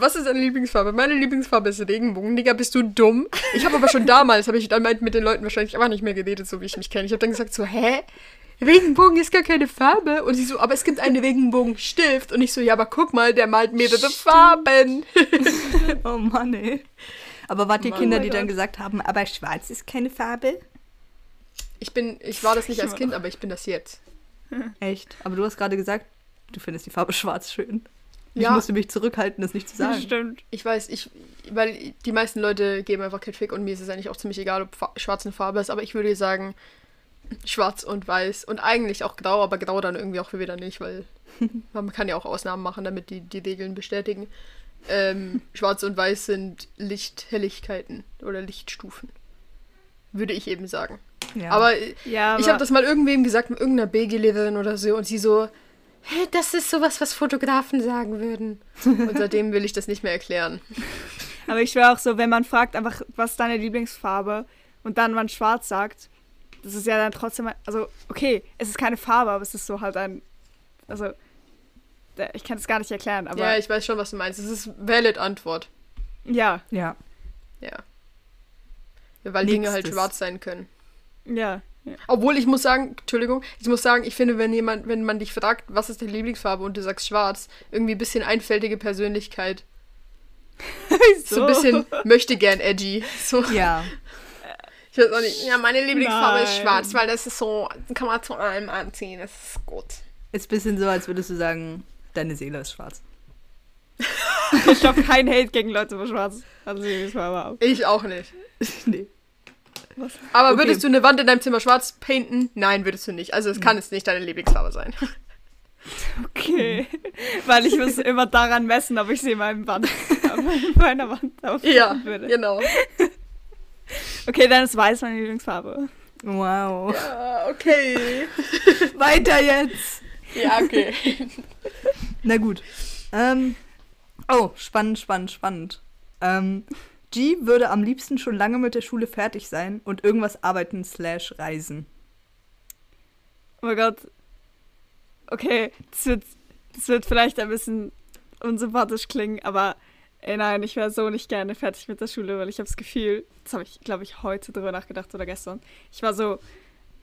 Was ist deine Lieblingsfarbe? Meine Lieblingsfarbe ist Regenbogen. Digga, bist du dumm? Ich habe aber schon damals, habe ich dann mit den Leuten wahrscheinlich einfach nicht mehr geredet, so wie ich mich kenne. Ich habe dann gesagt so, hä? Regenbogen ist gar keine Farbe. Und sie so, aber es gibt einen Regenbogenstift. Und ich so, ja, aber guck mal, der malt mehrere Farben. oh Mann, ey. Aber wart ihr Mann, Kinder, die Gott. dann gesagt haben, aber schwarz ist keine Farbe? Ich bin, ich war das nicht als Kind, aber ich bin das jetzt. Echt? Aber du hast gerade gesagt, du findest die Farbe schwarz schön. Ja. Ich musste mich zurückhalten, das nicht zu sagen. Stimmt. Ich weiß, ich, weil die meisten Leute geben einfach Catfick und mir ist es eigentlich auch ziemlich egal, ob schwarz eine Farbe ist, aber ich würde sagen, schwarz und weiß und eigentlich auch grau, aber grau dann irgendwie auch wieder nicht, weil man kann ja auch Ausnahmen machen, damit die die Regeln bestätigen. Ähm, schwarz und weiß sind Lichthelligkeiten oder Lichtstufen. Würde ich eben sagen. Ja. Aber, ja, aber ich habe das mal irgendwem gesagt, mit irgendeiner BG-Lehrerin oder so, und sie so, Hä, das ist sowas, was Fotografen sagen würden. Und seitdem will ich das nicht mehr erklären. Aber ich schwöre auch so, wenn man fragt einfach, was ist deine Lieblingsfarbe und dann man schwarz sagt, das ist ja dann trotzdem, also okay, es ist keine Farbe, aber es ist so halt ein, also ich kann es gar nicht erklären, aber. Ja, ich weiß schon, was du meinst. Es ist valid Antwort. Ja. Ja. Ja. Ja weil Nächstes. Dinge halt schwarz sein können. Ja. Obwohl ich muss sagen, Entschuldigung, ich muss sagen, ich finde, wenn jemand, wenn man dich fragt, was ist deine Lieblingsfarbe und du sagst schwarz, irgendwie ein bisschen einfältige Persönlichkeit. so. so ein bisschen möchte gern edgy. So. Ja. Ich weiß auch nicht. Ja, meine Lieblingsfarbe Nein. ist schwarz, weil das ist so, kann man zu allem anziehen. Das ist gut. Ist ein bisschen so, als würdest du sagen, deine Seele ist schwarz. ich habe keinen Hate gegen Leute, die schwarz also. Ich auch nicht. nee. Was? Aber okay. würdest du eine Wand in deinem Zimmer schwarz painten? Nein, würdest du nicht. Also es kann es nicht deine Lieblingsfarbe sein. Okay. Weil ich muss immer daran messen, ob ich sie in meinem Wand, meiner Wand ja, würde. genau. Okay, dann ist weiß meine Lieblingsfarbe. Wow. Ja, okay. Weiter jetzt. Ja, okay. Na gut. Ähm, oh, spannend, spannend, spannend. Ähm, G würde am liebsten schon lange mit der Schule fertig sein und irgendwas arbeiten slash reisen. Oh mein Gott. Okay, das wird, das wird vielleicht ein bisschen unsympathisch klingen, aber ey nein, ich wäre so nicht gerne fertig mit der Schule, weil ich habe das Gefühl, das habe ich, glaube ich, heute drüber nachgedacht oder gestern. Ich war so,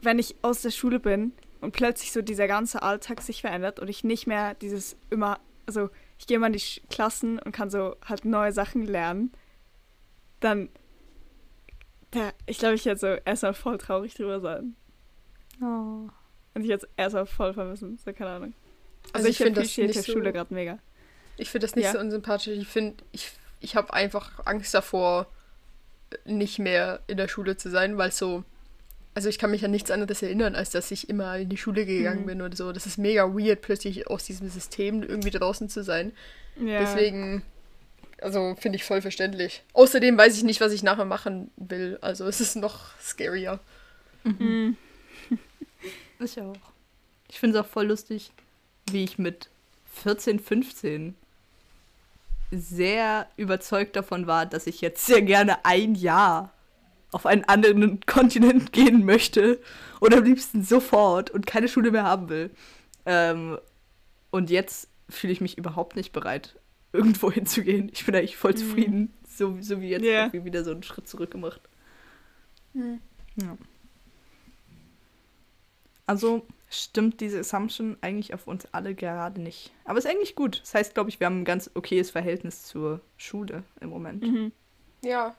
wenn ich aus der Schule bin und plötzlich so dieser ganze Alltag sich verändert und ich nicht mehr dieses immer, also ich gehe mal in die Klassen und kann so halt neue Sachen lernen dann. Ja, ich glaube, ich werde so erstmal voll traurig drüber sein. Oh. Und ich jetzt erstmal voll vermissen. So, keine Ahnung. Also, also ich, ich finde das nicht der so, Schule gerade mega. Ich finde das nicht ja. so unsympathisch. Ich finde, ich, ich habe einfach Angst davor, nicht mehr in der Schule zu sein, weil so. Also ich kann mich an nichts anderes erinnern, als dass ich immer in die Schule gegangen mhm. bin oder so. Das ist mega weird, plötzlich aus diesem System irgendwie draußen zu sein. Ja. Deswegen also finde ich voll verständlich. Außerdem weiß ich nicht, was ich nachher machen will. Also es ist noch scarier. Mhm. Ich auch. Ich finde es auch voll lustig, wie ich mit 14, 15 sehr überzeugt davon war, dass ich jetzt sehr gerne ein Jahr auf einen anderen Kontinent gehen möchte oder am liebsten sofort und keine Schule mehr haben will. Ähm, und jetzt fühle ich mich überhaupt nicht bereit, irgendwo hinzugehen. Ich bin eigentlich voll mhm. zufrieden, mhm. so, so wie jetzt yeah. wieder so einen Schritt zurück gemacht. Mhm. Ja. Also stimmt diese Assumption eigentlich auf uns alle gerade nicht. Aber ist eigentlich gut. Das heißt, glaube ich, wir haben ein ganz okayes Verhältnis zur Schule im Moment. Mhm. Ja.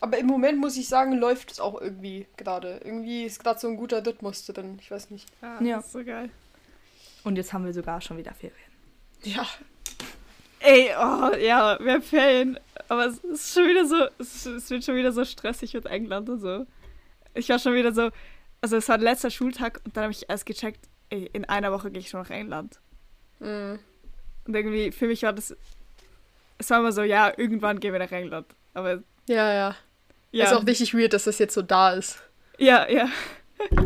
Aber im Moment muss ich sagen, läuft es auch irgendwie gerade. Irgendwie ist gerade so ein guter Rhythmus drin. Ich weiß nicht. Ah, ja, ist so geil. Und jetzt haben wir sogar schon wieder Ferien. Ja. Ey, oh, ja, wir haben Ferien. Aber es ist schon wieder so, es, es wird schon wieder so stressig mit England und so. Ich war schon wieder so, also es war der letzte Schultag und dann habe ich erst gecheckt, ey, in einer Woche gehe ich schon nach England. Mhm. Und irgendwie, für mich war das, es war immer so, ja, irgendwann gehen wir nach England. Aber. Ja, ja. ja. Ist auch richtig weird, dass das jetzt so da ist. Ja, ja.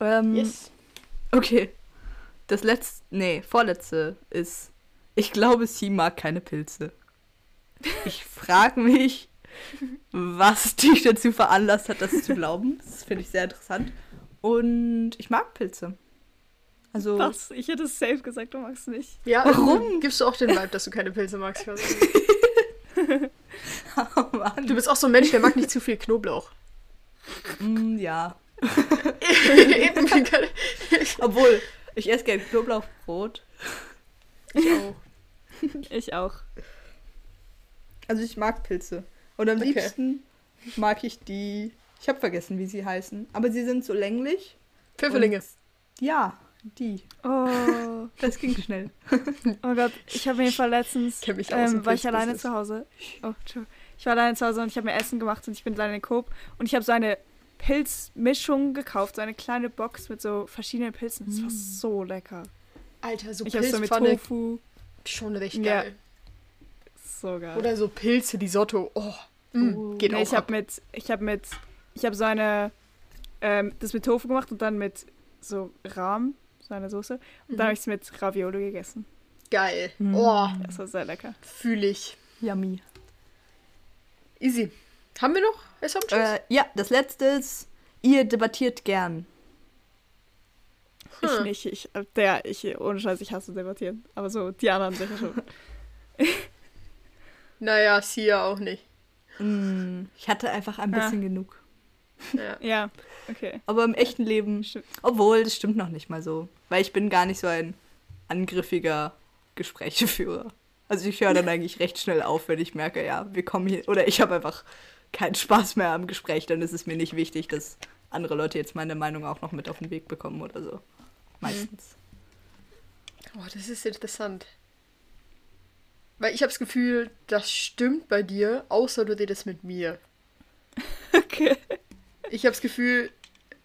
ähm, yes. Okay. Das letzte, nee, vorletzte ist, ich glaube, sie mag keine Pilze. Ich frage mich, was dich dazu veranlasst hat, das zu glauben. Das finde ich sehr interessant. Und ich mag Pilze. Also. Was? Ich hätte es safe gesagt, du magst nicht. Ja, warum? Gibst du auch den Vibe, dass du keine Pilze magst? oh Mann. Du bist auch so ein Mensch, der mag nicht zu viel Knoblauch. Mm, ja. Obwohl, ich esse gerne Knoblauchbrot. Ich auch. Ich auch. Also ich mag Pilze. Und am okay. liebsten mag ich die. Ich habe vergessen, wie sie heißen. Aber sie sind so länglich. Pfifferlinge. Ja, die. Oh. Das ging schnell. Oh Gott, ich habe mir letztens, ähm, war ich alleine zu Hause. Oh, Ich war alleine zu Hause und ich habe mir Essen gemacht und ich bin alleine in Coop und ich habe so eine Pilzmischung gekauft, so eine kleine Box mit so verschiedenen Pilzen. Das war mm. so lecker. Alter, so ich Pilzpfanne. So mit Tofu. Schon recht geil. Ja. So geil. Oder so Pilze, die Sotto. Oh. Mm, geht nee, auch ich habe mit, ich habe mit, ich habe so eine, ähm, das mit Tofu gemacht und dann mit so Rahm, so eine Soße. Und mhm. dann habe ich es mit Ravioli gegessen. Geil. Mhm. Oh. Das war sehr lecker. Fühle ich. Yummy. Easy. Haben wir noch Assumptions? Äh, ja, das letzte ist, ihr debattiert gern. Hm. Ich nicht. Ich, der, ich, ohne Scheiß, ich hasse debattieren. Aber so, die anderen sicher schon. naja, sie ja auch nicht. Mm, ich hatte einfach ein bisschen ja. genug. Ja. ja, okay. Aber im echten Leben, obwohl, das stimmt noch nicht mal so. Weil ich bin gar nicht so ein angriffiger Gesprächeführer. Also ich höre dann eigentlich recht schnell auf, wenn ich merke, ja, wir kommen hier, oder ich habe einfach keinen Spaß mehr am Gespräch, dann ist es mir nicht wichtig, dass andere Leute jetzt meine Meinung auch noch mit auf den Weg bekommen oder so. Meistens. Oh, das ist interessant. Weil ich habe das Gefühl, das stimmt bei dir, außer du redest mit mir. Okay. Ich habe das Gefühl,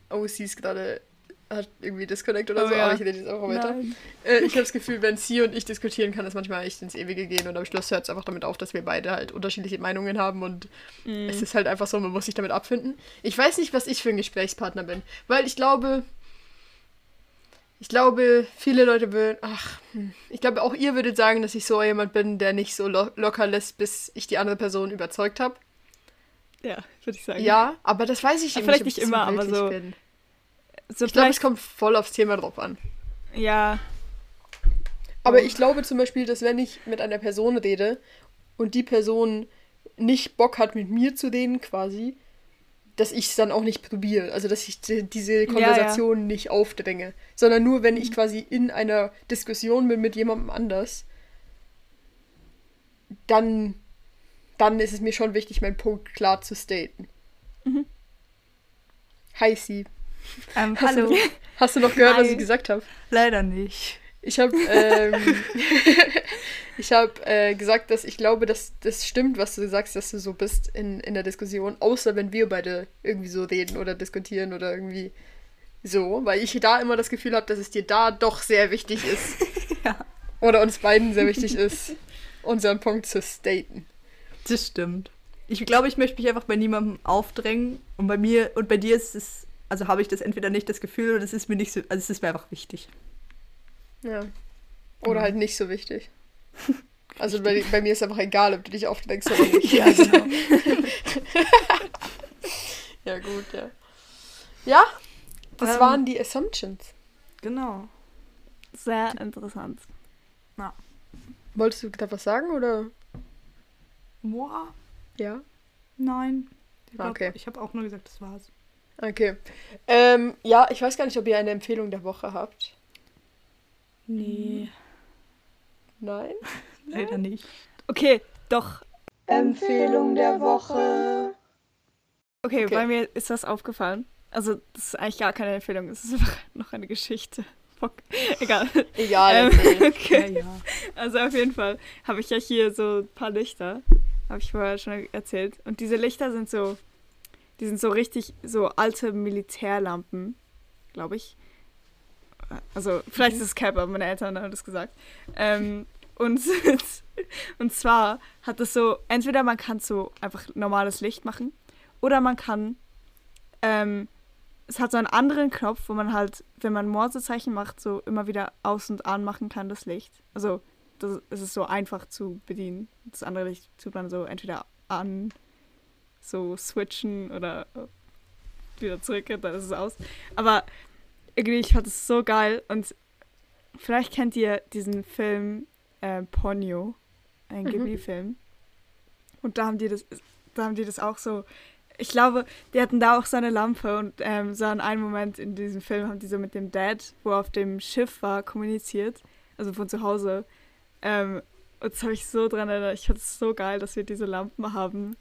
oh, sie ist gerade hat irgendwie Disconnect oder oh, so, ja. aber ich rede jetzt einfach weiter. Äh, ich habe das Gefühl, wenn sie und ich diskutieren, kann das manchmal echt ins Ewige gehen und am Schluss hört es einfach damit auf, dass wir beide halt unterschiedliche Meinungen haben und mm. es ist halt einfach so, man muss sich damit abfinden. Ich weiß nicht, was ich für ein Gesprächspartner bin, weil ich glaube, ich glaube, viele Leute würden, ach, hm, ich glaube auch ihr würdet sagen, dass ich so jemand bin, der nicht so lo locker lässt, bis ich die andere Person überzeugt habe. Ja, würde ich sagen. Ja, aber das weiß ich nicht. Vielleicht nicht immer, aber so. Bin. So ich glaube, es kommt voll aufs Thema drauf an. Ja. Aber ich glaube zum Beispiel, dass wenn ich mit einer Person rede und die Person nicht Bock hat, mit mir zu reden, quasi, dass ich es dann auch nicht probiere. Also, dass ich diese Konversation ja, ja. nicht aufdränge. Sondern nur, wenn ich quasi in einer Diskussion bin mit jemandem anders, dann, dann ist es mir schon wichtig, meinen Punkt klar zu staten. Mhm. Hi, Sie. Ähm, hallo. Du, hast du noch gehört, Hi. was ich gesagt habe? Leider nicht. Ich habe ähm, ich hab, äh, gesagt, dass ich glaube, dass das stimmt, was du sagst, dass du so bist in, in der Diskussion, außer wenn wir beide irgendwie so reden oder diskutieren oder irgendwie so, weil ich da immer das Gefühl habe, dass es dir da doch sehr wichtig ist. ja. Oder uns beiden sehr wichtig ist, unseren Punkt zu staten. Das stimmt. Ich glaube, ich möchte mich einfach bei niemandem aufdrängen und bei mir und bei dir ist es Also habe ich das entweder nicht das Gefühl oder das ist mir nicht so, also es ist mir einfach wichtig. Ja. Oder ja. halt nicht so wichtig. Also bei, bei, mir ist einfach egal, ob du dich aufdeckst oder nicht. ja, genau. ja, gut, ja. Ja, das ähm, waren die Assumptions. Genau. Sehr interessant. Ja. Wolltest du da was sagen oder? Boah. Ja. Nein. Ich glaub, okay. Ich habe auch nur gesagt, das war's. Okay. Ähm, ja, ich weiß gar nicht, ob ihr eine Empfehlung der Woche habt. Nee. Nein? Leider nicht. Okay, doch. Empfehlung der Woche. Okay, okay, bei mir ist was aufgefallen. Also, das ist eigentlich gar keine Empfehlung, es ist einfach noch eine Geschichte. Fuck. Egal. Egal. Ähm, okay. Ja, ja. Also, auf jeden Fall habe ich ja hier so ein paar Lichter. Habe ich vorher schon erzählt. Und diese Lichter sind so. Die sind so richtig so alte Militärlampen, glaube ich. Also, vielleicht mhm. ist es Cap, aber meine Eltern haben das gesagt. Ähm, und, und zwar hat es so, entweder man kann so einfach normales Licht machen oder man kann, ähm, es hat so einen anderen Knopf, wo man halt, wenn man Morsezeichen macht, so immer wieder aus und an machen kann, das Licht. Also das, es ist so einfach zu bedienen. Das andere Licht tut man so entweder an, so switchen oder wieder zurück, dann ist es aus. Aber irgendwie, ich fand es so geil und vielleicht kennt ihr diesen Film äh, Ponyo, ein mhm. Ghibli-Film. Und da haben die das, da haben die das auch so. Ich glaube, die hatten da auch so eine Lampe und ähm, so an einem Moment in diesem Film haben die so mit dem Dad, wo er auf dem Schiff war, kommuniziert. Also von zu Hause. Ähm, und das habe ich so dran erinnert. Ich fand es so geil, dass wir diese Lampen haben.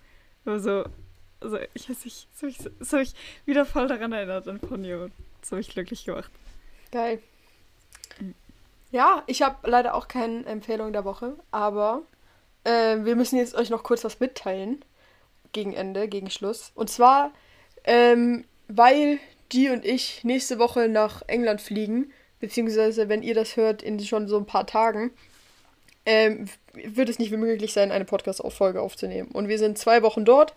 Also, also ich weiß nicht, das habe ich, das hab ich wieder voll daran erinnert an Ponyo. Das habe ich glücklich gemacht. Geil. Mhm. Ja, ich habe leider auch keine Empfehlung der Woche, aber äh, wir müssen jetzt euch noch kurz was mitteilen. Gegen Ende, gegen Schluss. Und zwar, ähm, weil die und ich nächste Woche nach England fliegen, beziehungsweise wenn ihr das hört, in schon so ein paar Tagen, ähm, wird es nicht wie möglich sein, eine Podcast-Folge aufzunehmen. Und wir sind zwei Wochen dort.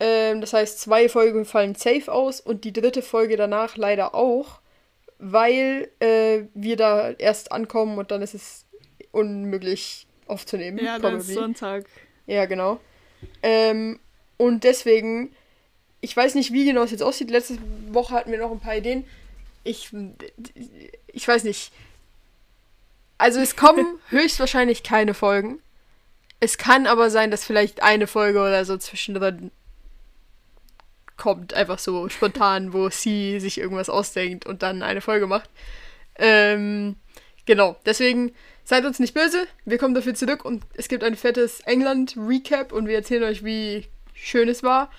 Ähm, das heißt, zwei Folgen fallen safe aus und die dritte Folge danach leider auch weil äh, wir da erst ankommen und dann ist es unmöglich aufzunehmen. Ja, dann ist Sonntag. Ja, genau. Ähm, und deswegen, ich weiß nicht, wie genau es jetzt aussieht. Letzte Woche hatten wir noch ein paar Ideen. Ich, ich weiß nicht. Also es kommen höchstwahrscheinlich keine Folgen. Es kann aber sein, dass vielleicht eine Folge oder so zwischendrin kommt, einfach so spontan, wo sie sich irgendwas ausdenkt und dann eine Folge macht. Ähm, genau, deswegen seid uns nicht böse, wir kommen dafür zurück und es gibt ein fettes England-Recap und wir erzählen euch, wie schön es war.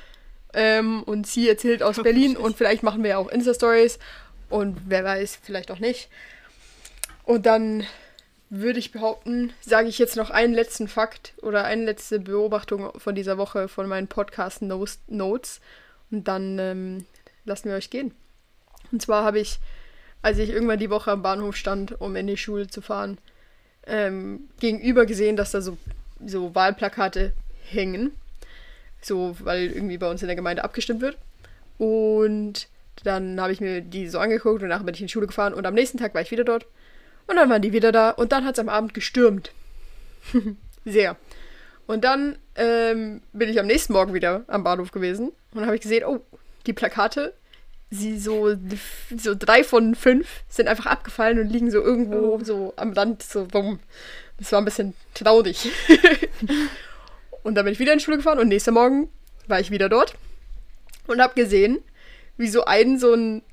Ähm, und sie erzählt aus Berlin und vielleicht machen wir ja auch Insta-Stories und wer weiß, vielleicht auch nicht. Und dann würde ich behaupten, sage ich jetzt noch einen letzten Fakt oder eine letzte Beobachtung von dieser Woche von meinen Podcast Notes. Und dann ähm, lassen wir euch gehen. Und zwar habe ich, als ich irgendwann die Woche am Bahnhof stand, um in die Schule zu fahren, ähm, gegenüber gesehen, dass da so, so Wahlplakate hängen. So, weil irgendwie bei uns in der Gemeinde abgestimmt wird. Und dann habe ich mir die so angeguckt und nachher bin ich in die Schule gefahren und am nächsten Tag war ich wieder dort. Und dann waren die wieder da und dann hat es am Abend gestürmt. Sehr. Und dann ähm, bin ich am nächsten Morgen wieder am Bahnhof gewesen und dann habe ich gesehen, oh, die Plakate, sie so, so drei von fünf sind einfach abgefallen und liegen so irgendwo oh. so am Rand so rum. Das war ein bisschen traurig. und dann bin ich wieder in die Schule gefahren und nächster Morgen war ich wieder dort und habe gesehen, wie so ein so ein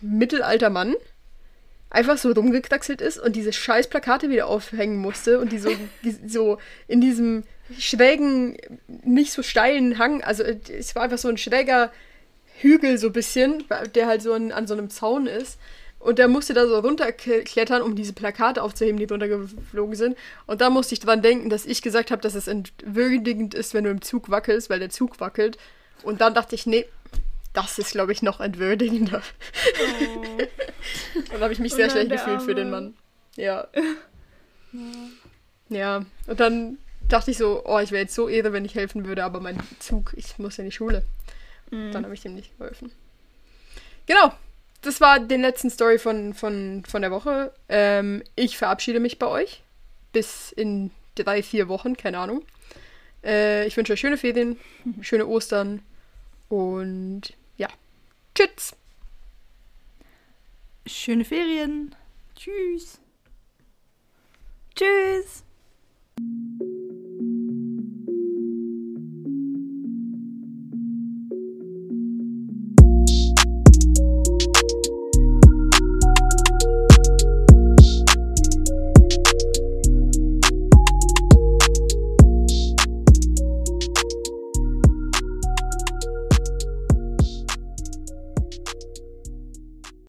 mittelalter Mann einfach so rumgekraxelt ist und diese scheiß Plakate wieder aufhängen musste und die so, die, so in diesem schrägen, nicht so steilen Hang, also es war einfach so ein schräger Hügel so ein bisschen, der halt so an, an so einem Zaun ist. Und der musste da so runterklettern, um diese Plakate aufzuheben, die runtergeflogen sind. Und da musste ich dran denken, dass ich gesagt habe, dass es entwürdigend ist, wenn du im Zug wackelst, weil der Zug wackelt. Und dann dachte ich, nee, das ist, glaube ich, noch entwürdigender. Oh. dann habe ich mich sehr schlecht gefühlt Arme. für den Mann. Ja. ja. Und dann dachte ich so, oh, ich wäre jetzt so irre, wenn ich helfen würde, aber mein Zug, ich muss ja in die Schule. Mhm. Dann habe ich dem nicht geholfen. genau. Das war die letzte Story von, von, von der Woche. Ähm, ich verabschiede mich bei euch. Bis in drei, vier Wochen, keine Ahnung. Äh, ich wünsche euch schöne Ferien, schöne Ostern und. Tschüss. Schöne Ferien. Tschüss. Tschüss.